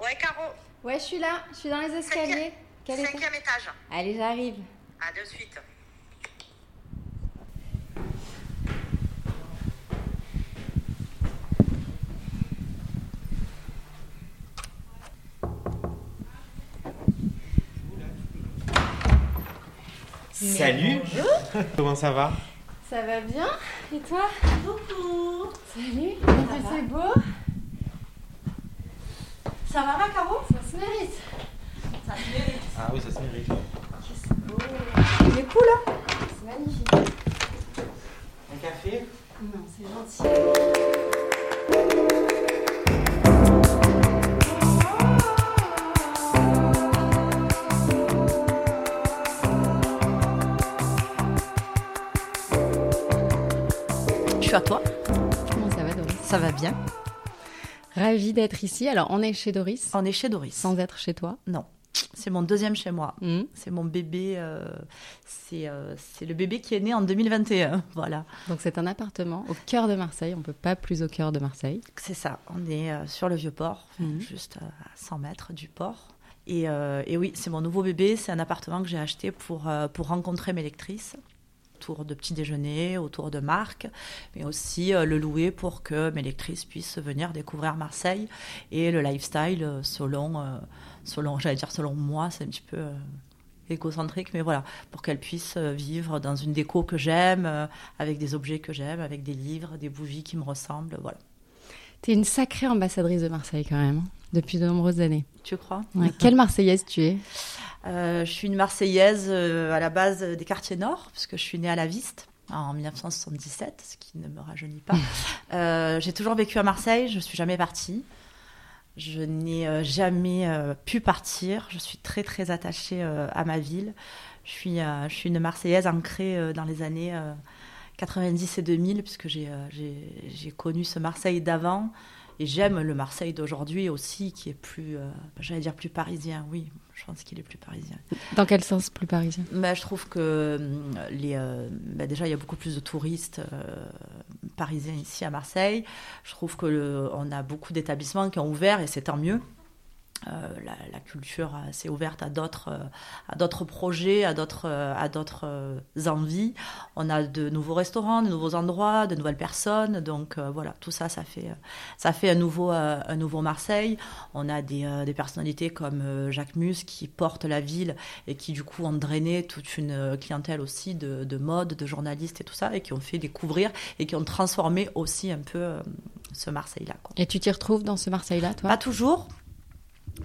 Ouais, Caro, Ouais, je suis là, je suis dans les escaliers. Quel étage cinquième étage. Allez, j'arrive. À de suite. Salut. Comment ça va Ça va bien. Et toi? Coucou Salut. Comment c'est beau? Ça va là, Caro Ça se mérite. Ça se mérite. Ah oui, ça se mérite. C'est beau. Il est cool, hein? C'est magnifique. Un café? Non, c'est gentil. Je suis à toi. Comment ça va, Doris? Ça va bien. Ravie d'être ici. Alors, on est chez Doris, On est chez Doris. sans être chez toi. Non. C'est mon deuxième chez moi. Hmm. C'est mon bébé. euh, c'est euh, c'est le bébé qui est né en 2021. Voilà. Donc, c'est un appartement au cœur de Marseille. On peut pas plus au cœur de Marseille. C'est ça. On est euh, sur le vieux port, Mhm. juste euh, à 100 mètres du port. Et, et oui, c'est mon nouveau bébé. C'est un appartement que j'ai acheté pour, pour rencontrer mes lectrices autour de petits déjeuners, autour de marques, mais aussi euh, le louer pour que mes lectrices puissent venir découvrir Marseille et le lifestyle euh, selon, euh, selon j'allais dire selon moi, c'est un petit peu égocentrique, mais voilà, pour qu'elles puissent euh, vivre dans une déco que j'aime, avec des objets que j'aime, avec des livres, des bougies qui me ressemblent, voilà. T'es une sacrée ambassadrice de Marseille quand même, hein, depuis de nombreuses années. Tu crois? Ouais. Quelle Marseillaise tu es? Je suis une Marseillaise euh, à la base des quartiers nord, puisque je suis née à la Viste en 1977, ce qui ne me rajeunit pas. Euh, J'ai toujours vécu à Marseille, je ne suis jamais partie. Je n'ai euh, jamais euh, pu partir. Je suis très très attachée euh, à ma ville. Je suis, euh, je suis une Marseillaise ancrée euh, dans les années euh, 90 et 2000, puisque euh, j'ai connu ce Marseille d'avant. Et j'aime le Marseille d'aujourd'hui aussi, qui est plus, euh, j'allais dire plus parisien, oui, je pense qu'il est plus parisien. Dans quel sens plus parisien? Bah, je trouve que hum, les, euh, bah, déjà, il y a beaucoup plus de touristes euh, parisiens ici à Marseille. Je trouve que le- on a beaucoup d'établissements qui ont ouvert et c'est tant mieux. Euh, la, la culture euh, s'est ouverte à d'autres euh, à d'autres projets, à d'autres euh, à d'autres envies. On a de nouveaux restaurants, de nouveaux endroits, de nouvelles personnes. Donc voilà, tout ça, ça fait ça fait un nouveau un nouveau Marseille. On a des, des personnalités comme Jacques Mus qui portent la ville et qui du coup ont drainé toute une clientèle aussi de, de mode, de journalistes et tout ça, et qui ont fait découvrir et qui ont transformé aussi un peu ce Marseille-là. quoi. Et tu t'y retrouves dans ce Marseille-là, toi? Pas toujours.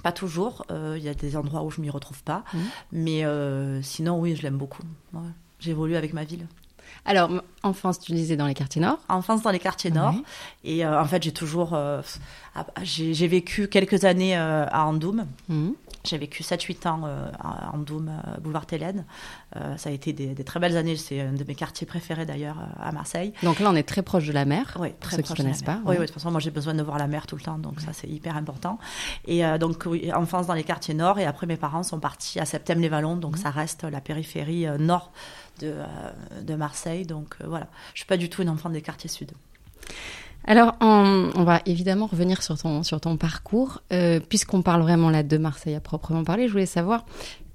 Pas toujours. Euh, Il y a des endroits où je m'y retrouve pas. Mhm. Mais euh, sinon, oui, je l'aime beaucoup. Ouais. J'évolue avec ma ville. Alors, enfance, tu disais dans les quartiers nord? Enfance dans les quartiers nord. Et euh, en fait, j'ai toujours. ah, j'ai vécu quelques années à Andoum. Mhm. J'ai vécu 7-8 ans euh, à Andoum, euh, boulevard Télène. Euh, ça a été des, des très belles années. C'est un de mes quartiers préférés d'ailleurs euh, à Marseille. Donc là, on est très proche de la mer. Oui, pour très ceux qui proche de la connaissent mer. pas. Oui, oui, de toute façon, moi j'ai besoin de voir la mer tout le temps, donc ça c'est hyper important. Et euh, donc, oui, enfance dans les quartiers nord, et après mes parents sont partis à Septem-les-Vallons, Mhm. donc ça reste la périphérie euh, nord de, euh, de Marseille. Donc euh, voilà, je suis pas du tout une enfant des quartiers sud. Alors, on, on va évidemment revenir sur ton, sur ton parcours. Euh, Puisqu'on parle vraiment là de Marseille à proprement parler, je voulais savoir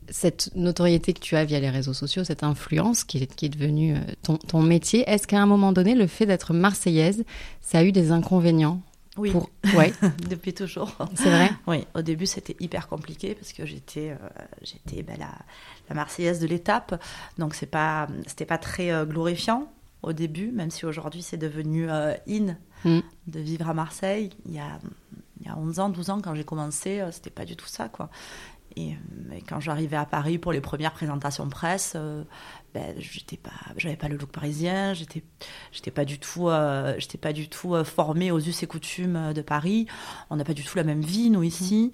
cette notoriété que tu as via les réseaux sociaux, cette influence qui est, qui est devenue euh, ton, ton métier. Est-ce qu'à un moment donné, le fait d'être marseillaise, ça a eu des inconvénients Oui, pour... Ouais, depuis toujours. c'est vrai? Oui, au début c'était hyper compliqué parce que j'étais euh, j'étais ben, la, la Marseillaise de l'étape, donc c'est pas c'était pas très euh, glorifiant au début, même si aujourd'hui c'est devenu euh, in Mm. de vivre à Marseille. Il y a il y a 11 ans, 12 ans quand j'ai commencé, euh, c'était pas du tout ça quoi. Et, euh, et quand j'arrivais à Paris pour les premières présentations presse, euh, ben, j'étais pas, j'avais pas le look parisien, j'étais, j'étais pas du tout, euh, j'étais pas du tout formée aux us et coutumes de Paris. On n'a pas du tout la même vie nous ici.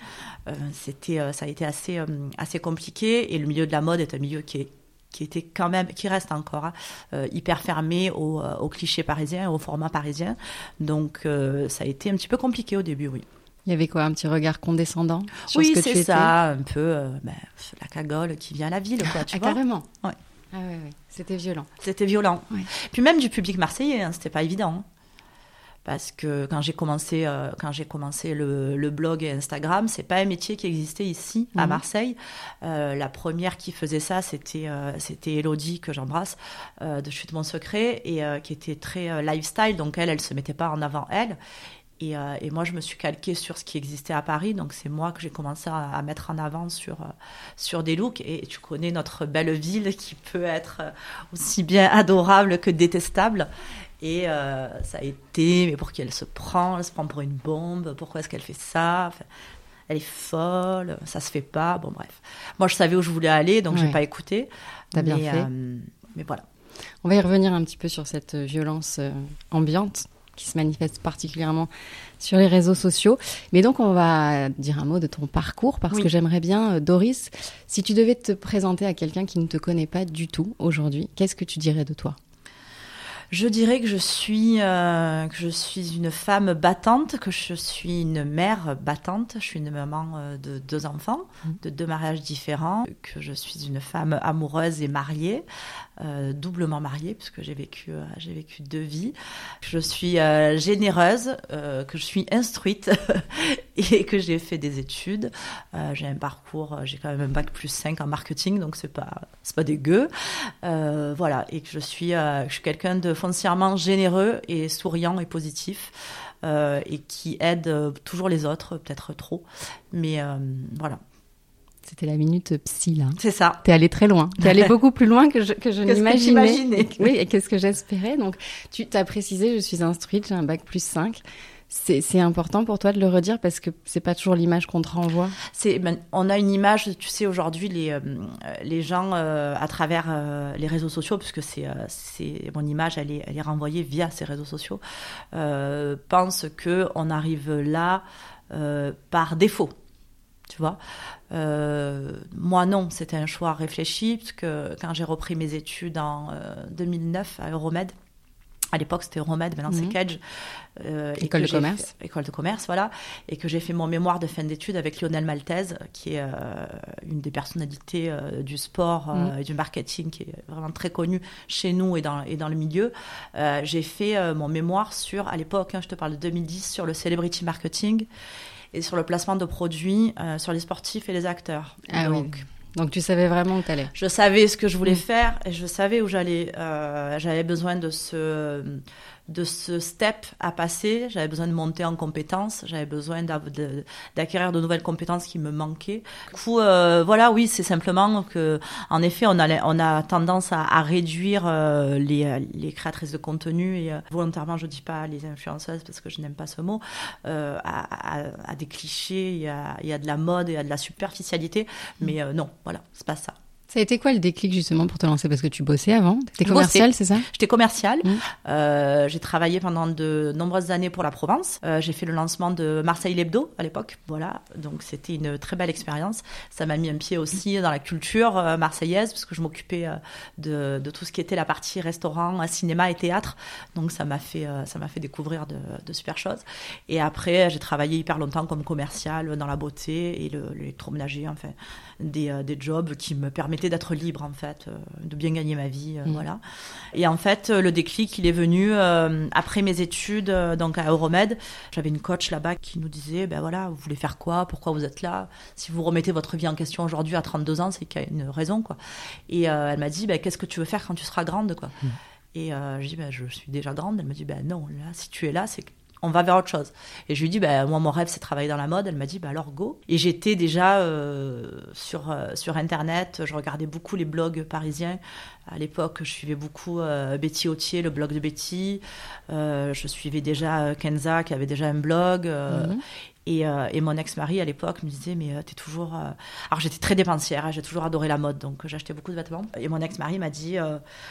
Euh, c'était, ça a été assez, assez compliqué. Et le milieu de la mode est un milieu qui est qui était quand même, qui reste encore hein, euh, hyper fermé aux, euh, aux clichés parisiens, au format parisien. Donc euh, ça a été un petit peu compliqué au début, oui. Il y avait quoi, un petit regard condescendant sur oui, ce c'est ça, un peu euh, ben, la cagole qui vient à la ville, quoi, tu Ah, vois. carrément Ouais. Ah ouais, ouais. C'était violent. C'était violent. Ouais. Puis même du public marseillais, hein, c'était pas évident. hein. Parce que quand j'ai commencé, euh, quand j'ai commencé le, le, blog et Instagram, c'est pas un métier qui existait ici à mhm. Marseille. Euh, la première qui faisait ça, c'était euh, c'était Elodie que j'embrasse de Chute mon secret et qui était très lifestyle. Donc elle, elle se mettait pas en avant elle. Et, et, moi, je me suis calquée sur ce qui existait à Paris. Donc, c'est moi que j'ai commencé à, à, mettre en avant sur, sur des looks. Et tu connais notre belle ville qui peut être aussi bien adorable que détestable. Et euh, ça a été, mais pour qui elle se prend Elle se prend pour une bombe. Pourquoi est-ce qu'elle fait ça? Elle est folle, ça se fait pas. Bon, bref. Moi, je savais où je voulais aller, donc je j'ai pas écouté. T'as bien fait. Euh, mais voilà. On va y revenir un petit peu sur cette violence euh, ambiante qui se manifeste particulièrement sur les réseaux sociaux. Mais donc, on va dire un mot de ton parcours parce que j'aimerais bien, Doris, si tu devais te présenter à quelqu'un qui ne te connaît pas du tout aujourd'hui, qu'est-ce que tu dirais de toi? Je dirais que je suis euh, que je suis une femme battante, que je suis une mère battante. Je suis une maman euh, de deux enfants, mmh. de deux mariages différents. Que je suis une femme amoureuse et mariée, euh, doublement mariée puisque j'ai vécu j'ai vécu deux vies. Je suis généreuse, que je suis instruite et que j'ai fait des études. j'ai un parcours, j'ai quand même un bac plus 5 en marketing, donc c'est pas pas dégueu. voilà, et que je suis je suis quelqu'un de foncièrement généreux et souriant et positif. Euh, et qui aide euh, toujours les autres, peut-être trop. Mais euh, voilà. C'était la minute psy, là. C'est ça. T'es allé très loin. T'es allé beaucoup plus loin que je, que je n'imaginais. Oui, et qu'est-ce que j'espérais. Donc, tu t'as précisé, je suis instruite, j'ai un bac plus 5. C'est important pour toi de le redire parce que c'est pas toujours l'image qu'on te renvoie. C'est, ben, on a une image, tu sais, aujourd'hui les euh, les gens euh, à travers euh, les réseaux sociaux, puisque c'est c'est mon image, elle est elle est renvoyée via ces réseaux sociaux, pensent que on arrive là par défaut. Tu vois, moi non, c'était un choix réfléchi puisque quand j'ai repris mes études en 2009 à Euromed, à l'époque c'était Euromède, maintenant c'est mhm. Cage. Euh, école de commerce. école de commerce, voilà. Et que j'ai fait mon mémoire de fin d'études avec Lionel Maltese, qui est euh, une des personnalités euh, du sport mhm. et du marketing, qui est vraiment très connue chez nous et dans, et dans le milieu. j'ai fait mon mémoire sur, à l'époque, hein, je te parle de 2010, sur le celebrity marketing et sur le placement de produits sur les sportifs et les acteurs. Ah Donc, oui. Donc tu savais vraiment où tu allais. Je savais ce que je voulais mm. faire et je savais où j'allais. Euh, j'avais besoin de ce de ce step à passer. J'avais besoin de monter en compétences, j'avais besoin d'acquérir de, nouvelles compétences qui me manquaient. Du coup, euh, voilà, oui, c'est simplement que, en effet, on a, on a tendance à, réduire euh, les, les, créatrices de contenu et euh, volontairement, je dis pas les influenceuses parce que je n'aime pas ce mot, à, à, des clichés, il y, a, il y a de la mode, il y a de la superficialité, mais non, voilà, c'est pas ça. Ça a été quoi le déclic justement pour te lancer? Parce que tu bossais avant? Tu étais commercial, c'est ça? J'étais commercial. Mmh. Euh, j'ai travaillé pendant de nombreuses années pour la Provence. Euh, j'ai fait le lancement de Marseille Lebdo à l'époque. Voilà, donc c'était une très belle expérience. Ça m'a mis un pied aussi dans la culture euh, marseillaise parce que je m'occupais de, de, tout ce qui était la partie restaurant, cinéma et théâtre. Donc ça m'a fait, ça m'a fait découvrir de, de, super choses. Et après, j'ai travaillé hyper longtemps comme commercial dans la beauté et l'électroménager, enfin des, des jobs qui me permettaient d'être libre en fait, euh, de bien gagner ma vie, euh, mm. voilà. Et en fait, le déclic, il est venu euh, après mes études, donc à Euromed. J'avais une coach là-bas qui nous disait, ben voilà, vous voulez faire quoi? Pourquoi vous êtes là? Si vous remettez votre vie en question aujourd'hui à 32 ans, c'est qu'il y a une raison, quoi. Et elle m'a dit, ben, qu'est-ce que tu veux faire quand tu seras grande, quoi? Mm. Et je dis, ben, je suis déjà grande. Elle me dit, ben non, là, si tu es là, c'est on va vers autre chose. Et je lui dis, bah, moi, mon rêve, c'est travailler dans la mode. Elle m'a dit, bah, alors go. Et j'étais déjà euh, sur, euh, sur Internet, je regardais beaucoup les blogs parisiens. À l'époque, je suivais beaucoup euh, Betty Autier, le blog de Betty. je suivais déjà Kenza, qui avait déjà un blog. Euh, et, mon ex-mari à l'époque me disait mais euh, t'es toujours euh, alors j'étais très dépensière hein, j'ai toujours adoré la mode donc j'achetais beaucoup de vêtements et mon ex-mari m'a dit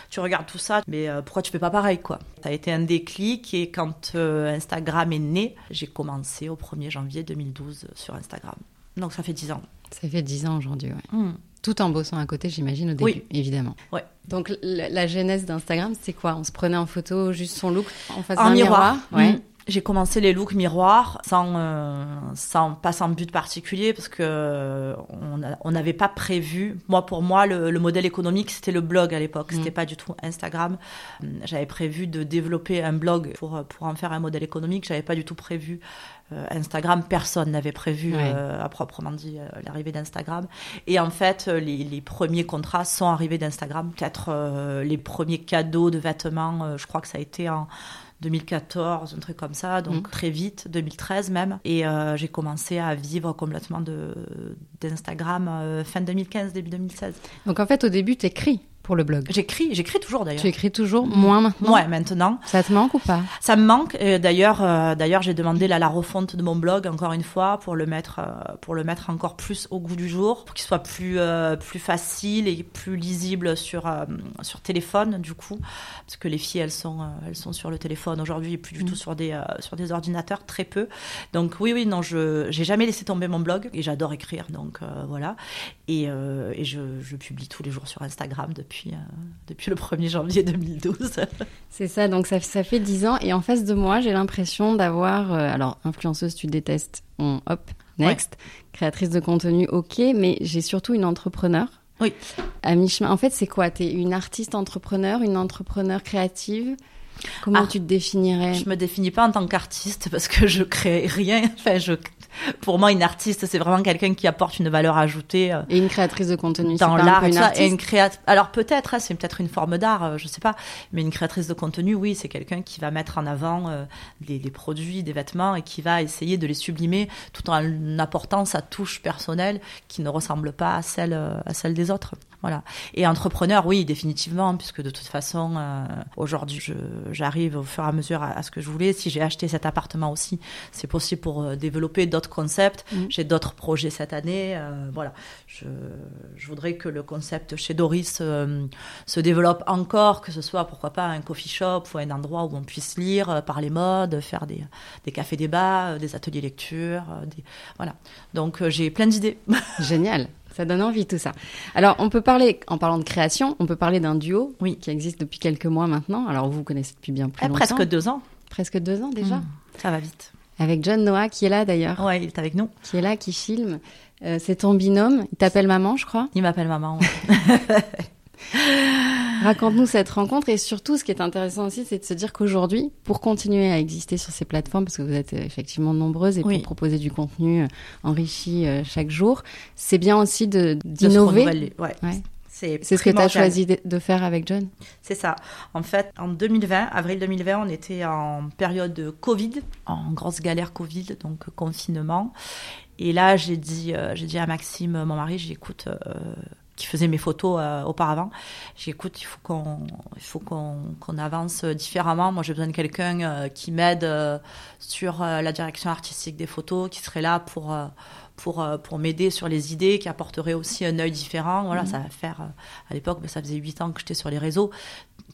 tu regardes tout ça mais pourquoi tu fais pas pareil quoi? Ça a été un déclic et quand Instagram est né j'ai commencé au 1er janvier 2012 sur Instagram donc ça fait 10 ans ça fait 10 ans aujourd'hui ouais. Hmm. Tout en bossant à côté, j'imagine, au début, oui. évidemment. Ouais. Donc, la, genèse d'Instagram, c'est quoi? On se prenait en photo juste son look en face d'un miroir, miroir? Ouais. Hmm j'ai commencé les looks miroirs sans, euh, sans pas sans but particulier parce que euh, on n'avait pas prévu. Moi, pour moi, le, le modèle économique c'était le blog à l'époque. Mm. C'était pas du tout Instagram. J'avais prévu de développer un blog pour pour en faire un modèle économique. J'avais pas du tout prévu euh, Instagram. Personne n'avait prévu euh, à proprement dit euh, l'arrivée d'Instagram. Et en fait, euh, les, les premiers contrats sont arrivés d'Instagram. Peut-être euh, les premiers cadeaux de vêtements. euh, je crois que ça a été en 2014, un truc comme ça, donc Mhm. très vite, 2013 même. Et euh, j'ai commencé à vivre complètement de d'Instagram euh, fin 2015, début 2016. Donc en fait, au début, tu écris pour le blog. J'écris, j'écris toujours d'ailleurs. Tu écris toujours moins maintenant? Ouais, maintenant. Ça te manque ou pas? Ça me manque. Et D'ailleurs, euh, d'ailleurs, j'ai demandé là, la refonte de mon blog encore une fois pour le mettre, euh, pour le mettre encore plus au goût du jour, pour qu'il soit plus, euh, plus facile et plus lisible sur, euh, sur téléphone du coup, parce que les filles elles sont, euh, elles sont sur le téléphone aujourd'hui et plus du Mhm. tout sur des, euh, sur des ordinateurs, très peu. Donc oui, oui, non, je, j'ai jamais laissé tomber mon blog et j'adore écrire, donc euh, voilà. Et, euh, et je, je publie tous les jours sur Instagram depuis, euh, depuis le 1er janvier 2012. C'est ça, donc ça, ça fait 10 ans. Et en face de moi, j'ai l'impression d'avoir. euh, alors, influenceuse, tu détestes. On, hop, next. Créatrice de contenu, ok. Mais j'ai surtout une entrepreneur. Oui. À mi-chemin. En fait, c'est quoi? T'es une artiste entrepreneur, une entrepreneur créative? Comment Ah. tu te définirais? Je me définis pas en tant qu'artiste parce que je crée rien. Enfin, je, pour moi, une artiste, c'est vraiment quelqu'un qui apporte une valeur ajoutée euh, Et une créatrice de contenu, c'est dans un l'art peu et une tout ça. artiste Et une créat... Alors peut-être, hein, c'est peut-être une forme d'art, euh, je sais pas. Mais une créatrice de contenu, oui, c'est quelqu'un qui va mettre en avant euh, des, des produits, des vêtements et qui va essayer de les sublimer tout en apportant sa touche personnelle qui ne ressemble pas à celle, euh, à celle des autres. Voilà. Et entrepreneur, oui, définitivement, puisque de toute façon, euh, aujourd'hui, j'arrive au fur et à mesure à, à ce que je voulais. Si j'ai acheté cet appartement aussi, c'est possible pour euh, développer d'autres concepts. Mhm. J'ai d'autres projets cette année. euh, voilà. Je, je voudrais que le concept chez Doris se développe encore, que ce soit, pourquoi pas, un coffee shop ou un endroit où on puisse lire, parler mode, faire des, des cafés débats, des ateliers lecture. des... Voilà. Donc, j'ai plein d'idées. Génial. Ça donne envie tout ça. Alors, on peut parler, en parlant de création, on peut parler d'un duo Oui. qui existe depuis quelques mois maintenant. Alors, vous vous connaissez depuis bien plus Ah, longtemps. presque deux ans. Presque deux ans déjà. Mm. Ça va vite. Avec John Noah, qui est là d'ailleurs, Ouais, il est avec nous. qui est là, qui filme. Euh, c'est ton binôme. Il t'appelle maman, je crois. Il m'appelle maman. ouais. Raconte-nous cette rencontre et surtout, ce qui est intéressant aussi, c'est de se dire qu'aujourd'hui, pour continuer à exister sur ces plateformes, parce que vous êtes euh, effectivement nombreuses et Oui. pour proposer du contenu euh, enrichi euh, chaque jour, c'est bien aussi d'innover. renouveler, Ouais. Ouais. C'est ce que tu as choisi de, faire avec John? C'est ça. En fait, en 2020, avril 2020, on était en période de Covid, en grosse galère Covid, donc confinement. Et là, j'ai dit, euh, j'ai dit à Maxime, mon mari, j'ai dit, écoute, euh, qui faisait mes photos euh, auparavant, j'ai dit, écoute, il faut qu'on, il faut qu'on, qu'on avance différemment. Moi, j'ai besoin de quelqu'un euh, qui m'aide euh, sur la direction artistique des photos, qui serait là pour pour, pour m'aider sur les idées, qui apporterait aussi un œil différent. Voilà, ça va faire, à l'époque, ben, ça faisait huit ans que j'étais sur les réseaux.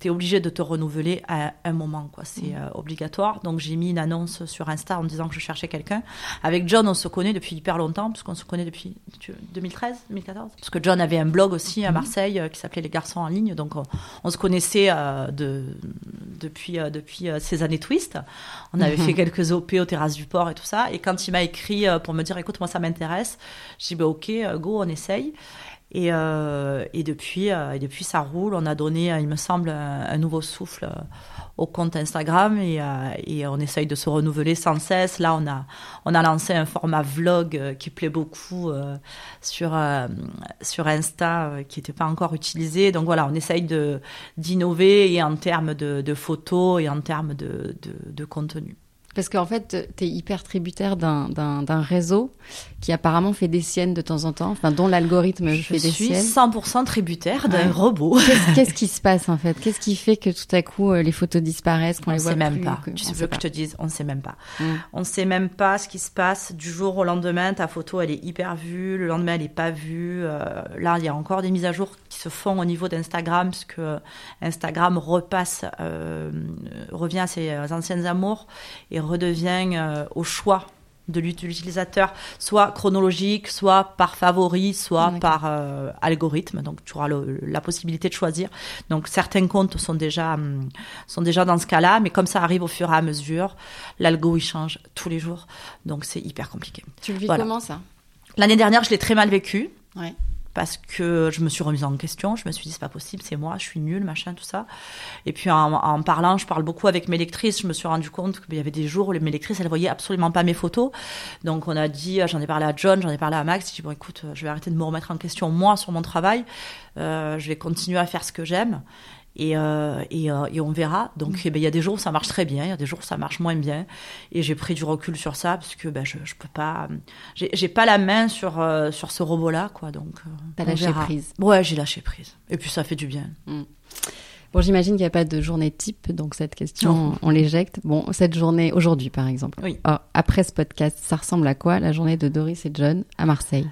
Tu es obligé de te renouveler à un moment, quoi. C'est euh, obligatoire. Donc, j'ai mis une annonce sur Insta en disant que je cherchais quelqu'un. Avec John, on se connaît depuis hyper longtemps, parce qu'on se connaît depuis tu- 2013, 2014. Parce que John avait un blog aussi à Marseille euh, qui s'appelait Les Garçons en ligne. Donc, on, on se connaissait euh, de, depuis, euh, depuis ces années Twist. On avait fait quelques OP aux terrasses du port et tout ça. Et quand il m'a écrit pour me dire, écoute, moi, ça m'intéresse, j'ai dit, bah, ok, go, on essaye. Et, euh, et, depuis, euh, depuis, ça roule. On a donné, euh, il me semble, un, nouveau souffle au compte Instagram et, on essaye de se renouveler sans cesse. Là, on a, on a lancé un format vlog qui plaît beaucoup sur, sur Insta, qui n'était pas encore utilisé. Donc voilà, on essaye d'innover en termes de, photos et en termes de, de contenu. Parce qu'en fait, tu es hyper tributaire d'un- réseau qui apparemment fait des siennes de temps en temps, enfin, dont l'algorithme Je fait des suis siennes. 100% tributaire d'un Ouais. robot. Qu'est-ce qui se passe en fait? Qu'est-ce qui fait que tout à coup euh, les photos disparaissent, qu'on On les ne voit sait même plus, pas. que- Tu veux que je te dise, on ne sait même pas. Mm. On ne sait même pas ce qui se passe du jour au lendemain. Ta photo, elle est hyper vue. Le lendemain, elle n'est pas vue. Euh, là, il y a encore des mises à jour qui se font au niveau d'Instagram, puisque Instagram repasse, euh, revient à ses anciennes amours et redevient euh, au choix de l'utilisateur, soit chronologique, soit par favori, soit par euh, algorithme. Donc tu auras le- la possibilité de choisir. Donc certains comptes sont déjà hum, sont déjà dans ce cas-là, mais comme ça arrive au fur et à mesure, l'algo il change tous les jours, donc c'est hyper compliqué. Tu le vis Voilà. comment ça? L'année dernière, je l'ai très mal vécu Ouais. Parce que je me suis remise en question. Je me suis dit, c'est pas possible, c'est moi, je suis nulle, machin, tout ça. Et puis en, parlant, je parle beaucoup avec mes lectrices. Je me suis rendu compte qu'il y avait des jours où mes lectrices, elles voyaient absolument pas mes photos. Donc on a dit, euh, j'en ai parlé à John, j'en ai parlé à Max. J'ai dit, bon, écoute, euh, je vais arrêter de me remettre en question, moi, sur mon travail. Euh, je vais continuer à faire ce que j'aime. Et, euh, et, euh, et on verra. Donc, eh ben, il y a des jours où ça marche très bien, il y a des jours où ça marche moins bien. Et j'ai pris du recul sur ça parce que ben, je, je peux pas. J'ai pas la main sur, euh, sur ce robot-là, quoi. Donc, T'as lâché verra. prise. Ouais, j'ai lâché prise. Et puis ça fait du bien. Bon, j'imagine qu'il n'y a pas de journée type, donc cette question, on l'éjecte. Bon, cette journée, aujourd'hui par exemple. Oui. Oh, après ce podcast, ça ressemble à quoi la journée de Doris et John à Marseille?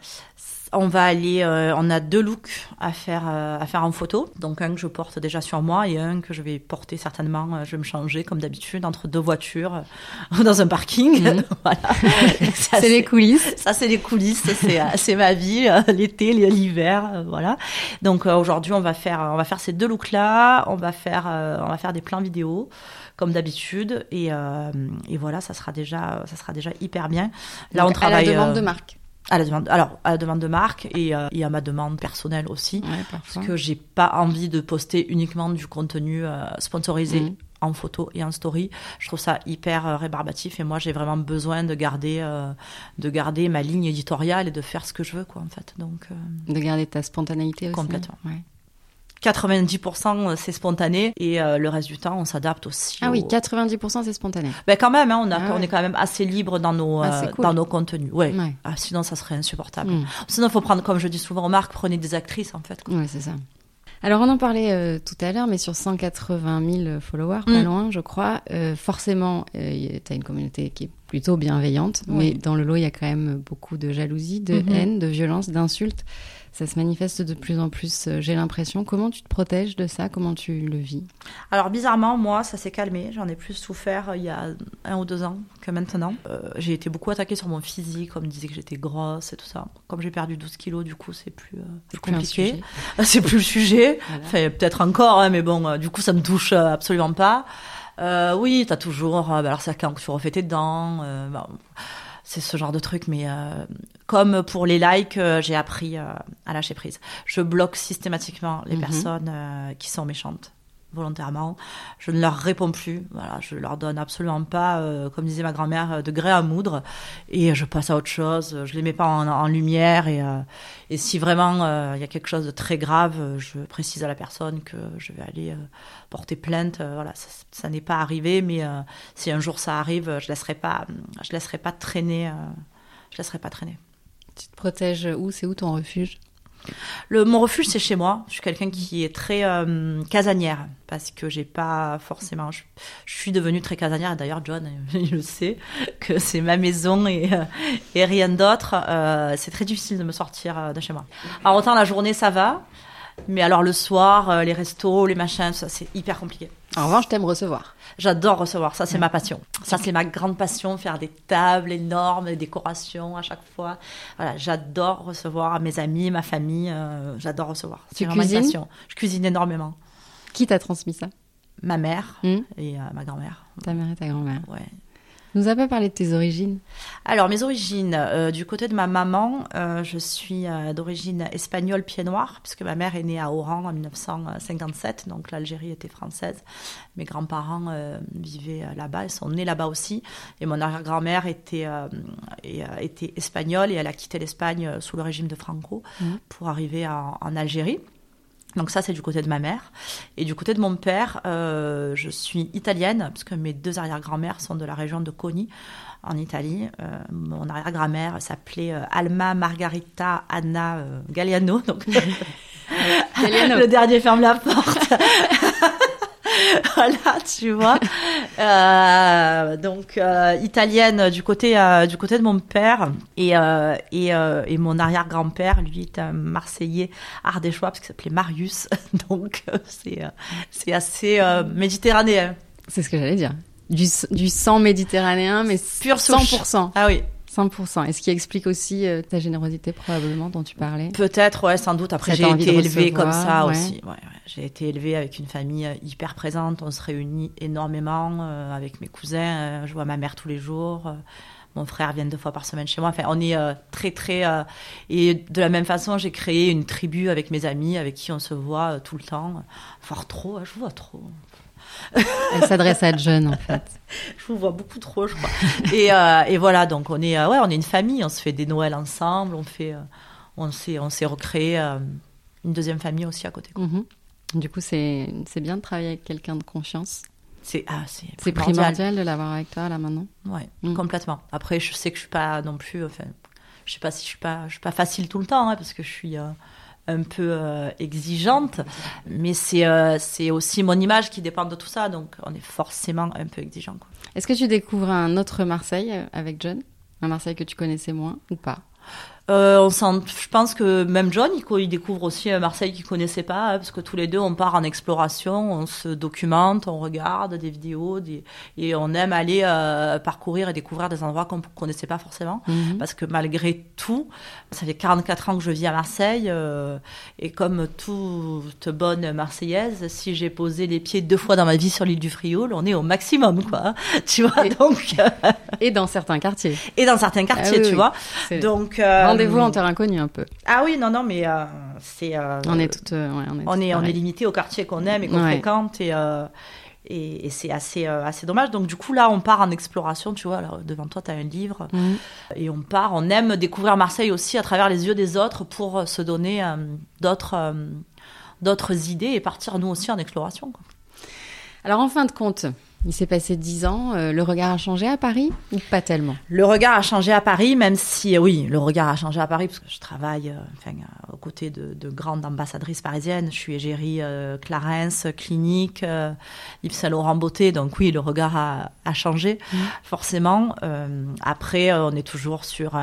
On va aller, euh, on a deux looks à faire, euh, à faire en photo. Donc un que je porte déjà sur moi et un que je vais porter certainement. euh, je vais me changer comme d'habitude entre deux voitures euh, dans un parking. Mhm. voilà. C'est les coulisses. Ça, c'est les coulisses, c'est, euh, c'est ma vie, euh, l'été, l'hiver, euh, voilà. Donc euh, aujourd'hui, on va faire, on va faire ces deux looks-là, on va faire, euh, on va faire des plans vidéo comme d'habitude, et, euh, et voilà, ça sera déjà, ça sera déjà hyper bien. Là, Donc, on travaille à la demande euh, de marque. À la demande, alors à la demande de marque et, euh, et à ma demande personnelle aussi, Ouais, parce que j'ai pas envie de poster uniquement du contenu euh, sponsorisé Mhm. en photo et en story. Je trouve ça hyper euh, rébarbatif et moi j'ai vraiment besoin de garder, euh, de garder ma ligne éditoriale et de faire ce que je veux quoi en fait. Donc De garder ta spontanéité aussi. Complètement. Ouais. 90% c'est spontané et euh, le reste du temps on s'adapte aussi. Ah oui, au- 90% c'est spontané. Ben quand même, hein, on, a, Ah on ouais. est quand même assez libre dans nos, Ah, euh, cool. dans nos contenus. Ouais. Ouais. Ah, sinon ça serait insupportable. Mm. Sinon il faut prendre, comme je dis souvent aux marques, prenez des actrices en fait. Ouais, c'est ça. Alors, on en parlait euh, tout à l'heure, mais sur 180 000 followers, pas Mm. loin, je crois, euh, forcément, tu as une communauté qui est plutôt bienveillante, Oui. mais dans le lot, il y a quand même beaucoup de jalousie, de Mhm. haine, de violence, d'insultes. Ça se manifeste de plus en plus, euh, j'ai l'impression. Comment tu te protèges de ça? Comment tu le vis? Alors bizarrement, moi, ça s'est calmé. J'en ai plus souffert euh, il y a un ou deux ans que maintenant. Euh, j'ai été beaucoup attaquée sur mon physique, on me disait que j'étais grosse et tout ça. Comme j'ai perdu 12 kilos, du coup, c'est plus, euh, compliqué. c'est plus le sujet. Voilà. Enfin, peut-être encore, hein, mais bon, euh, du coup, ça me touche absolument pas. Oui, t'as toujours. bah, alors, c'est quand tu refais tes dents. bah, c'est ce genre de truc, mais euh, comme pour les likes, euh, j'ai appris euh, à lâcher prise. Je bloque systématiquement les Mhm. personnes euh, qui sont méchantes volontairement. Je ne leur réponds plus. Voilà, je leur donne absolument pas, euh, comme disait ma grand-mère, de gré à moudre. Et je passe à autre chose. Je les mets pas en, en lumière. Et, euh, et si vraiment euh, il y a quelque chose de très grave, je précise à la personne que je vais aller porter plainte. Voilà, ça, ça n'est pas arrivé, mais si un jour ça arrive, je laisserai pas, je laisserai pas traîner. je laisserai pas traîner. Tu te protèges où C'est où ton refuge? Le, mon refuge, c'est chez moi. Je suis quelqu'un qui est très euh, casanière parce que j'ai pas forcément. Je, suis devenue très casanière. D'ailleurs, John, il le sait que c'est ma maison et, euh, rien d'autre. Euh, c'est très difficile de me sortir de chez moi. Alors autant la journée, ça va, mais alors le soir, les restos, les machins, ça c'est hyper compliqué. En revanche, t'aimes recevoir. J'adore recevoir, ça c'est ma passion. Ça c'est ma grande passion, faire des tables énormes, des décorations à chaque fois. Voilà, j'adore recevoir mes amis, ma famille, euh, j'adore recevoir. C'est vraiment une passion. Je cuisine énormément. Qui t'a transmis ça? Ma mère Hmm et euh, ma grand-mère. Ta mère et ta grand-mère. Ouais. Nous as pas parlé de tes origines Alors, mes origines, euh, du côté de ma maman, euh, je suis euh, d'origine espagnole pied noir, puisque ma mère est née à Oran en 1957, donc l'Algérie était française. Mes grands-parents vivaient là-bas, ils sont nés là-bas aussi. Et mon arrière-grand-mère était, et, était espagnole et elle a quitté l'Espagne sous le régime de Franco Mhm. pour arriver en, en Algérie. Donc ça, c'est du côté de ma mère. Et du côté de mon père, euh, je suis italienne, parce que mes deux arrière-grand-mères sont de la région de Coni, en Italie. Euh, mon arrière-grand-mère s'appelait euh, Alma Margarita Anna euh, Galliano. Donc, Galliano. le dernier ferme la porte. Voilà, tu vois. Euh, donc euh, italienne du côté euh, du côté de mon père et et, et mon arrière-grand-père lui est un Marseillais ardéchois parce qu'il s'appelait Marius. Donc c'est c'est assez méditerranéen. C'est ce que j'allais dire. Du, du sang méditerranéen, mais Pure souche. 100%. Ah oui. 100%. Et ce qui explique aussi euh, ta générosité, probablement, dont tu parlais? Peut-être, ouais, sans doute. Après, j'ai été élevée comme ça ouais. aussi. Ouais, ouais. J'ai été élevée avec une famille euh, hyper présente. On se réunit énormément euh, avec mes cousins. Je vois ma mère tous les jours. Mon frère vient deux fois par semaine chez moi. Enfin, on est euh, très, très. et de la même façon, j'ai créé une tribu avec mes amis, avec qui on se voit tout le temps. Voire trop, hein, je vois trop. Elle s'adresse à John, en fait. Je vous vois beaucoup trop, je crois. et, euh, et voilà, donc on est, euh, ouais, on est une famille. On se fait des Noëls ensemble. On fait, euh, on s'est, on s'est recréé euh, une deuxième famille aussi à côté. quoi. Mhm. Du coup, c'est c'est bien de travailler avec quelqu'un de confiance. C'est, ah, c'est C'est primordial. primordial de l'avoir avec toi, là, maintenant. Ouais, Mm. complètement. Après, je sais que je suis pas non plus. Enfin, je sais pas si je suis pas, je suis pas facile tout le temps, hein, parce que je suis euh, un peu euh, exigeante. Mais c'est, euh, c'est aussi mon image qui dépend de tout ça, donc on est forcément un peu exigeant. Est-ce que tu découvres un autre Marseille euh, avec John? Un Marseille que tu connaissais moins ou pas? Euh, on je pense que même John, il, co- il découvre aussi euh, Marseille qu'il connaissait pas, hein, parce que tous les deux, on part en exploration, on se documente, on regarde des vidéos, des- et on aime aller euh, parcourir et découvrir des endroits qu'on connaissait pas forcément. Mhm. Parce que malgré tout, ça fait 44 ans que je vis à Marseille, euh, et comme toute bonne Marseillaise, si j'ai posé les pieds deux fois dans ma vie sur l'île du Frioul, on est au maximum, quoi. hein. Tu vois, Et- donc, euh, Et dans certains quartiers. et dans certains quartiers, Ah oui, tu oui. vois. Donc, euh, Rendez-vous en terre inconnue un peu. Ah oui, non, non, mais euh, c'est. euh, On est toutes. euh, ouais, on est, on est, on est pareilles. limité au quartier qu'on aime et qu'on Ouais. fréquente et, euh, et, et c'est assez, assez dommage. Donc du coup là, on part en exploration, tu vois. Alors, devant toi, tu as un livre Mhm. et on part. On aime découvrir Marseille aussi à travers les yeux des autres pour se donner d'autres, d'autres idées et partir nous aussi en exploration. quoi. Alors, en fin de compte, il s'est passé dix ans. euh, le regard a changé à Paris ou pas tellement? Le regard a changé à Paris, même si, euh, oui, le regard a changé à Paris, parce que je travaille euh, enfin, aux côtés de, de grandes ambassadrices parisiennes. Je suis égérie euh, Clarins, Clinique, Yves Saint Laurent Beauté, donc oui, le regard a, a changé, Mhm. forcément. Après, on est toujours sur,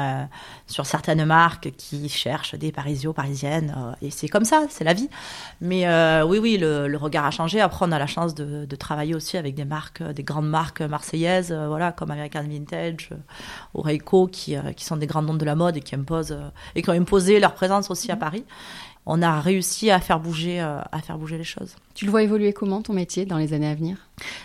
sur certaines marques qui cherchent des Parisios, Parisiennes, euh, et c'est comme ça, c'est la vie. Mais euh, oui, oui, le, le regard a changé. Après, on a la chance de, de travailler aussi avec des marques, euh, des grandes marques marseillaises, voilà, comme American Vintage, Oreiko, qui, qui sont des grandes noms de la mode et qui imposent et qui ont imposé leur présence aussi à Paris. On a réussi à faire bouger, euh, à faire bouger les choses. Tu le vois évoluer comment ton métier dans les années à venir?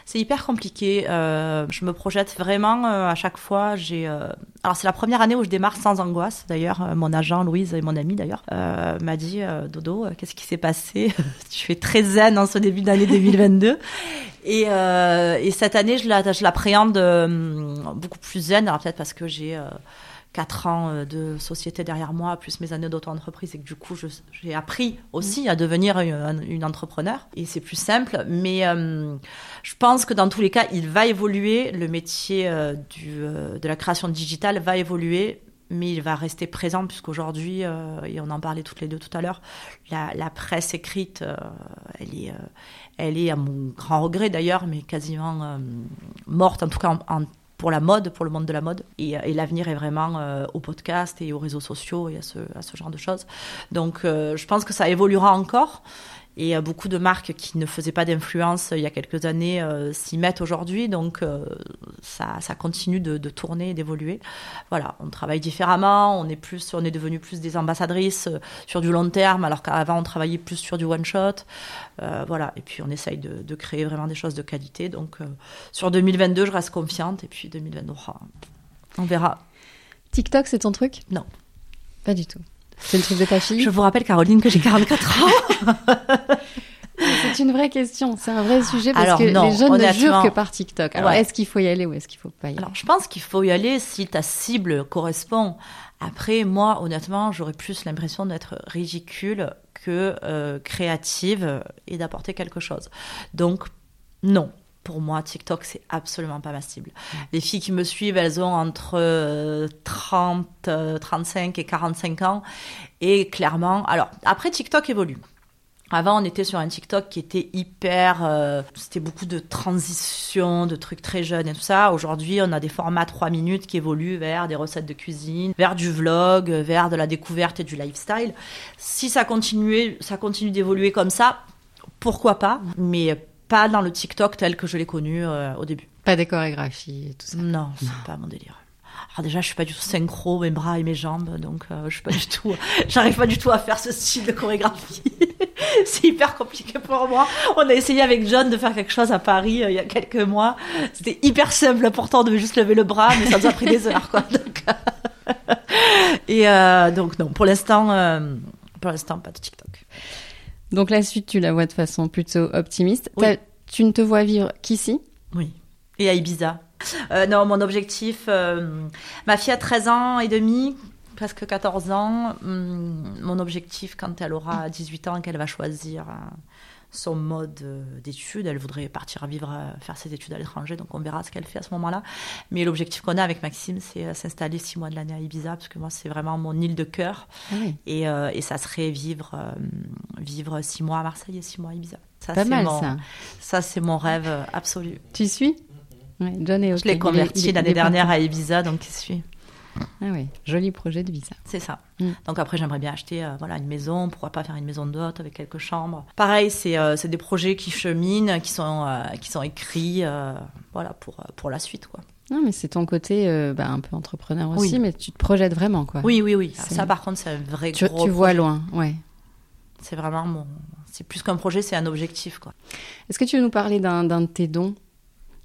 C'est hyper compliqué. euh, je me projette vraiment euh, à chaque fois. J'ai, alors c'est la première année où je démarre sans angoisse. D'ailleurs, mon agent Louise et mon ami d'ailleurs m'a dit Dodo, qu'est-ce qui s'est passé? Tu es très zen en ce début d'année 2022. Et, et cette année, je, la, je l'appréhende beaucoup plus zen. Alors peut-être parce que j'ai euh, quatre ans euh, de société derrière moi, plus mes années d'auto-entreprise, et que du coup, j'ai appris aussi à devenir une, une entrepreneur. Et c'est plus simple, mais euh, je pense que dans tous les cas, il va évoluer. Le métier euh, du, euh, de la création digitale va évoluer. Mais il va rester présent puisqu'aujourd'hui, et on en parlait toutes les deux tout à l'heure, la, la presse écrite, elle, est, elle est, à mon grand regret d'ailleurs, mais quasiment morte, en tout cas en- en- pour la mode, pour le monde de la mode. Et, et l'avenir est vraiment euh, au podcast et aux réseaux sociaux et à ce, à ce genre de choses. Donc euh, je pense que ça évoluera encore. Et beaucoup de marques qui ne faisaient pas d'influence euh, il y a quelques années euh, s'y mettent aujourd'hui. Donc euh, ça, ça continue de, de tourner et d'évoluer. Voilà, on travaille différemment. On est, plus, on est devenu plus des ambassadrices euh, sur du long terme, alors qu'avant on travaillait plus sur du one shot. Euh, voilà, et puis on essaye de, de créer vraiment des choses de qualité. Donc sur 2022, je reste confiante. Et puis 2023, on verra. TikTok, c'est ton truc? Non. Pas du tout. C'est le truc de ta fille Je vous rappelle, Caroline, que j'ai 44 ans. C'est une vraie question, c'est un vrai sujet parce Alors, que non, les jeunes ne jurent que par TikTok. Alors, Ouais. est-ce qu'il faut y aller ou est-ce qu'il faut pas y aller Alors, je pense qu'il faut y aller si ta cible correspond. Après, moi, honnêtement, j'aurais plus l'impression d'être ridicule que euh, créative et d'apporter quelque chose. Donc, non. Pour moi, TikTok, c'est absolument pas ma cible. Les filles qui me suivent, elles ont entre euh, 30, euh, 35 et 45 ans. Et clairement, alors, après, TikTok évolue. Avant, on était sur un TikTok qui était hyper. euh, C'était beaucoup de transitions, de trucs très jeunes et tout ça. Aujourd'hui, on a des formats 3 minutes qui évoluent vers des recettes de cuisine, vers du vlog, vers de la découverte et du lifestyle. Si ça continue, ça continue d'évoluer comme ça, pourquoi pas? Mais pas dans le TikTok tel que je l'ai connu euh, au début. Pas des chorégraphies et tout ça. Non, c'est pas mon délire. Alors déjà, je suis pas du tout synchro, mes bras et mes jambes, donc euh, je suis pas du tout, j'arrive pas du tout à faire ce style de chorégraphie. c'est hyper compliqué pour moi. On a essayé avec John de faire quelque chose à Paris euh, il y a quelques mois. C'était hyper simple pourtant de juste lever le bras, mais ça nous a pris des heures, quoi. Donc, euh, et euh, donc non, pour l'instant, euh, pour l'instant, pas de TikTok. Donc la suite, tu la vois de façon plutôt optimiste. Oui. Tu ne te vois vivre qu'ici? Oui. Et à Ibiza. Euh, non, mon objectif, euh, ma fille a 13 ans et demi, presque 14 ans. Hum, mon objectif, quand elle aura 18 ans, qu'elle va choisir euh, son mode euh, d'études, elle voudrait partir vivre, euh, faire ses études à l'étranger, donc on verra ce qu'elle fait à ce moment-là. Mais l'objectif qu'on a avec Maxime, c'est euh, s'installer six mois de l'année à Ibiza, parce que moi, c'est vraiment mon île de cœur. Ah oui. Et, euh, et ça serait vivre, euh, vivre six mois à Marseille et six mois à Ibiza. Ça, Pas c'est mal mon- ça. Ça, c'est mon rêve absolu. Tu suis? Ouais, John est Je l'ai converti l'année dernière à Ibiza, donc il suit. Ah oui, joli projet de visa. C'est ça. Mm. Donc après, j'aimerais bien acheter euh, voilà, une maison. Pourquoi pas faire une maison d'hôte avec quelques chambres. Pareil, c'est euh, c'est des projets qui cheminent, qui sont, euh, qui sont écrits voilà, pour, pour la suite. Quoi. Non, mais c'est ton côté euh, bah, un peu entrepreneur aussi, Oui. mais tu te projettes vraiment, quoi. Oui, oui, oui. Ça, par contre, c'est un vrai Tu, gros tu vois projet. loin, ouais. C'est vraiment mon... C'est plus qu'un projet, c'est un objectif. Quoi. Est-ce que tu veux nous parler d'un de tes dons?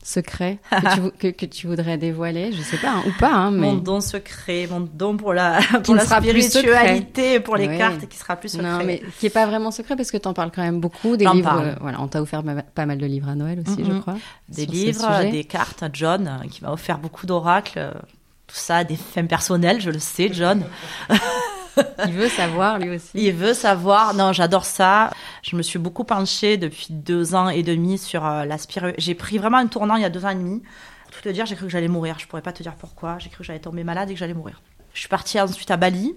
Secrets que, tu, que, que tu voudrais dévoiler Je sais pas, hein, ou pas, hein, mais... Mon don secret, mon don pour la, pour la spiritualité, pour les Ouais. cartes, qui sera plus secret. Non, mais qui est pas vraiment secret parce que tu en parles quand même beaucoup. Des livres, euh, voilà, on t'a offert ma- pas mal de livres à Noël aussi, je crois. des livres, des cartes. John, euh, qui m'a offert beaucoup d'oracles. euh, Tout ça, des fins personnelles, je le sais, John. Il veut savoir lui aussi. Il veut savoir. Non, j'adore ça. Je me suis beaucoup penchée depuis deux ans et demi sur euh, la spiritualité. J'ai pris vraiment un tournant il y a deux ans et demi. Pour tout te dire, j'ai cru que j'allais mourir. Je pourrais pas te dire pourquoi. J'ai cru que j'allais tomber malade et que j'allais mourir. Je suis partie ensuite à Bali.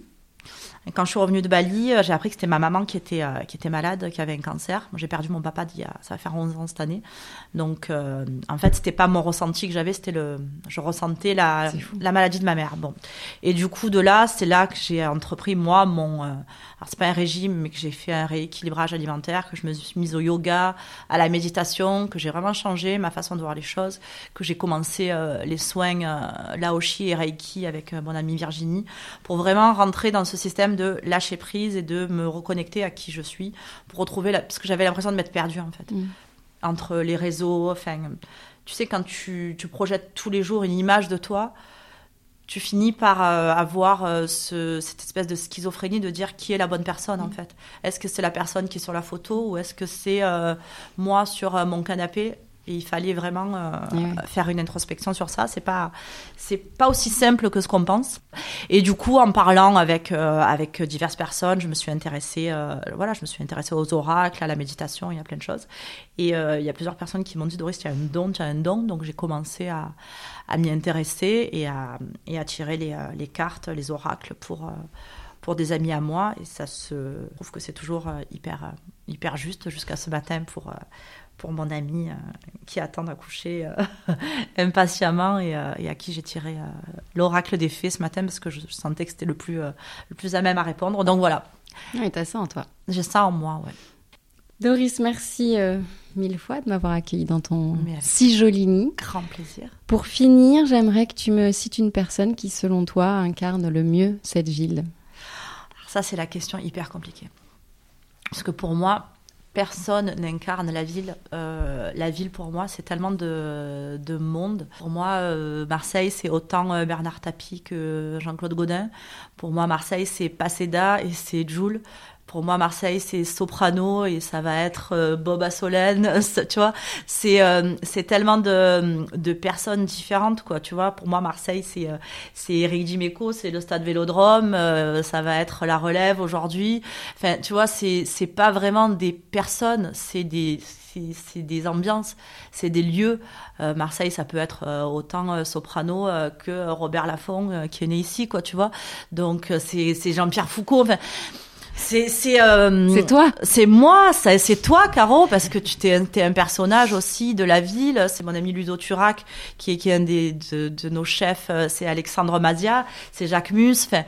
Quand je suis revenue de Bali, euh, j'ai appris que c'était ma maman qui était, euh, qui était malade, qui avait un cancer. J'ai perdu mon papa d'il y a, ça va faire 11 ans cette année. Donc, euh, en fait, c'était pas mon ressenti que j'avais, c'était le, je ressentais la, la maladie de ma mère. Bon. Et du coup, de là, c'est là que j'ai entrepris, moi, mon, euh, alors c'est pas un régime, mais que j'ai fait un rééquilibrage alimentaire, que je me suis mise au yoga, à la méditation, que j'ai vraiment changé ma façon de voir les choses, que j'ai commencé les soins Laoshi et Reiki avec mon amie Virginie, pour vraiment rentrer dans ce système de lâcher prise et de me reconnecter à qui je suis, pour retrouver, la... parce que j'avais l'impression de m'être perdue en fait, Mm. entre les réseaux, enfin, tu sais, quand tu, tu projettes tous les jours une image de toi, tu finis par euh, avoir euh, ce- cette espèce de schizophrénie de dire qui est la bonne personne en fait. Est-ce que c'est la personne qui est sur la photo ou est-ce que c'est euh, moi sur mon canapé? Et il fallait vraiment euh, faire une introspection sur ça. C'est pas, c'est pas aussi simple que ce qu'on pense. Et du coup, en parlant avec euh, avec diverses personnes, je me suis intéressée, euh, voilà, je me suis intéressée aux oracles, à la méditation, il y a plein de choses. Et il y a plusieurs personnes qui m'ont dit Doris, tu as un don, tu as un don. Donc j'ai commencé à, à m'y intéresser et à, et à tirer les, les cartes, les oracles pour, pour des amis à moi. Et ça se je trouve que c'est toujours hyper, hyper juste jusqu'à ce matin pour, pour mon ami euh, qui attend d'accoucher euh, impatiemment et, euh, et à qui j'ai tiré l'oracle des fées ce matin parce que je sentais que c'était le plus, le plus à même à répondre. Donc voilà, Oui, t'as ça en toi. j'ai ça en moi. Ouais. Doris, merci mille fois de m'avoir accueilli dans ton si joli nid. Grand plaisir. Pour finir, j'aimerais que tu me cites une personne qui, selon toi, incarne le mieux cette ville. Alors ça, c'est la question hyper compliquée. Parce que pour moi, personne n'incarne la ville. Euh, la ville, pour moi, c'est tellement de, de monde. Pour moi, euh, Marseille, c'est autant euh, Bernard Tapie que Jean-Claude Godin. Pour moi, Marseille, c'est Paseda et c'est Jules. Pour moi, Marseille, c'est Soprano et ça va être euh, Bob Assolène. Ça, Tu vois, c'est euh, c'est tellement de, de personnes différentes, quoi. Tu vois, pour moi, Marseille, c'est euh, c'est Eric Dimeco, c'est le stade Vélodrome, euh, ça va être la relève aujourd'hui. Enfin, tu vois, c'est c'est pas vraiment des personnes, c'est des c'est des ambiances, c'est des lieux. Euh, Marseille, ça peut être euh, autant euh, Soprano euh, que Robert Laffont euh, qui est né ici, quoi, tu vois. Donc c'est Jean-Pierre Foucault. Enfin, c'est c'est euh, C'est toi c'est moi, ça- c'est toi, Caro, parce que tu t'es, un- t'es un personnage aussi de la ville. C'est mon ami Ludo Turac, qui est, qui est un des, de, de nos chefs. euh, C'est Alexandre Mazia, c'est Jacques Mus. Enfin,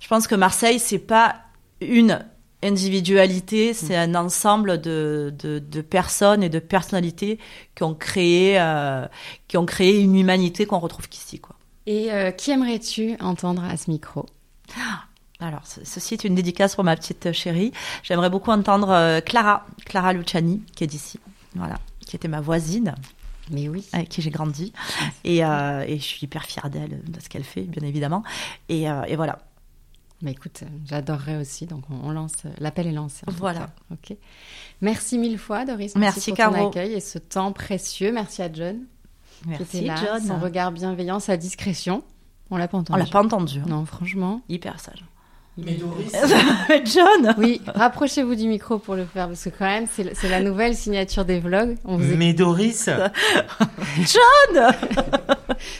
je pense que Marseille, c'est pas une individualité, c'est un ensemble de, de, de personnes et de personnalités qui ont créé, euh, qui ont créé une humanité qu'on retrouve qu'ici, quoi. Et euh, qui aimerais-tu entendre à ce micro? Alors, ce- ceci est une dédicace pour ma petite chérie. J'aimerais beaucoup entendre euh, Clara, Clara Luciani, qui est d'ici. Voilà, qui était ma voisine, Mais oui. avec qui j'ai grandi. Et, euh, et je suis hyper fière d'elle, de ce qu'elle fait, bien évidemment. Et, euh, et voilà. Bah écoute, j'adorerais aussi, donc on, on lance, l'appel est lancé. Voilà. Ok. Merci mille fois, Doris. Merci, pour Caro. ton accueil et ce temps précieux. Merci à John qui était Merci, là, John. son regard bienveillant, sa discrétion. On l'a pas On entendu. l'a pas entendu. hein. Non, franchement. Hyper sage. Mais Doris, John Oui, rapprochez-vous du micro pour le faire, parce que quand même, c'est la nouvelle signature des vlogs. On vous écoute. mais Doris,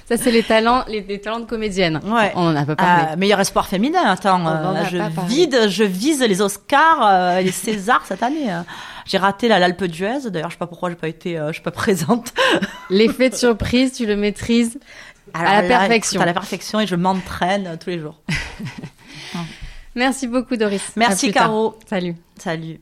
Ça, c'est les talents, les, les talents de comédienne. Ouais. On en a pas parlé. Euh, meilleur espoir féminin, attends, euh, je, vide, je vise les Oscars, euh, les Césars cette année. J'ai raté la l'Alpe d'Huez, d'ailleurs je sais pas pourquoi j'ai pas été, euh, je suis pas présente. L'effet de surprise, tu le maîtrises. Alors la là, perfection. écoute, À la perfection et je m'entraîne euh, tous les jours. Merci beaucoup, Doris. Merci tard. Caro. Salut. Salut.